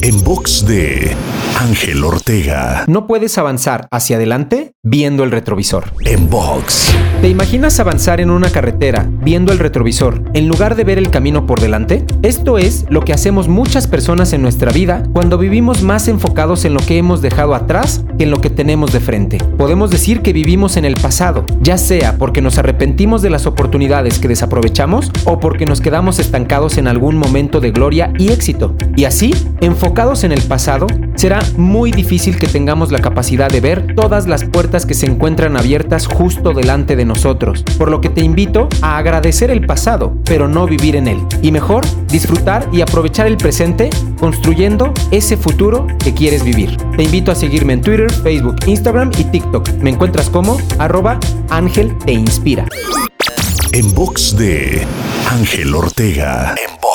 En box de Ángel Ortega. No puedes avanzar hacia adelante viendo el retrovisor. En box. ¿Te imaginas avanzar en una carretera viendo el retrovisor en lugar de ver el camino por delante? Esto es lo que hacemos muchas personas en nuestra vida cuando vivimos más enfocados en lo que hemos dejado atrás que en lo que tenemos de frente. Podemos decir que vivimos en el pasado, ya sea porque nos arrepentimos de las oportunidades que desaprovechamos o porque nos quedamos estancados en algún momento de gloria y éxito. Y así, enfocados en el pasado, será muy difícil que tengamos la capacidad de ver todas las puertas que se encuentran abiertas justo delante de nosotros, por lo que te invito a agradecer el pasado, pero no vivir en él, y mejor disfrutar y aprovechar el presente construyendo ese futuro que quieres vivir. Te invito a seguirme en Twitter, Facebook, Instagram y TikTok. Me encuentras como arroba Ángel Te Inspira. En box de Ángel Ortega. En box.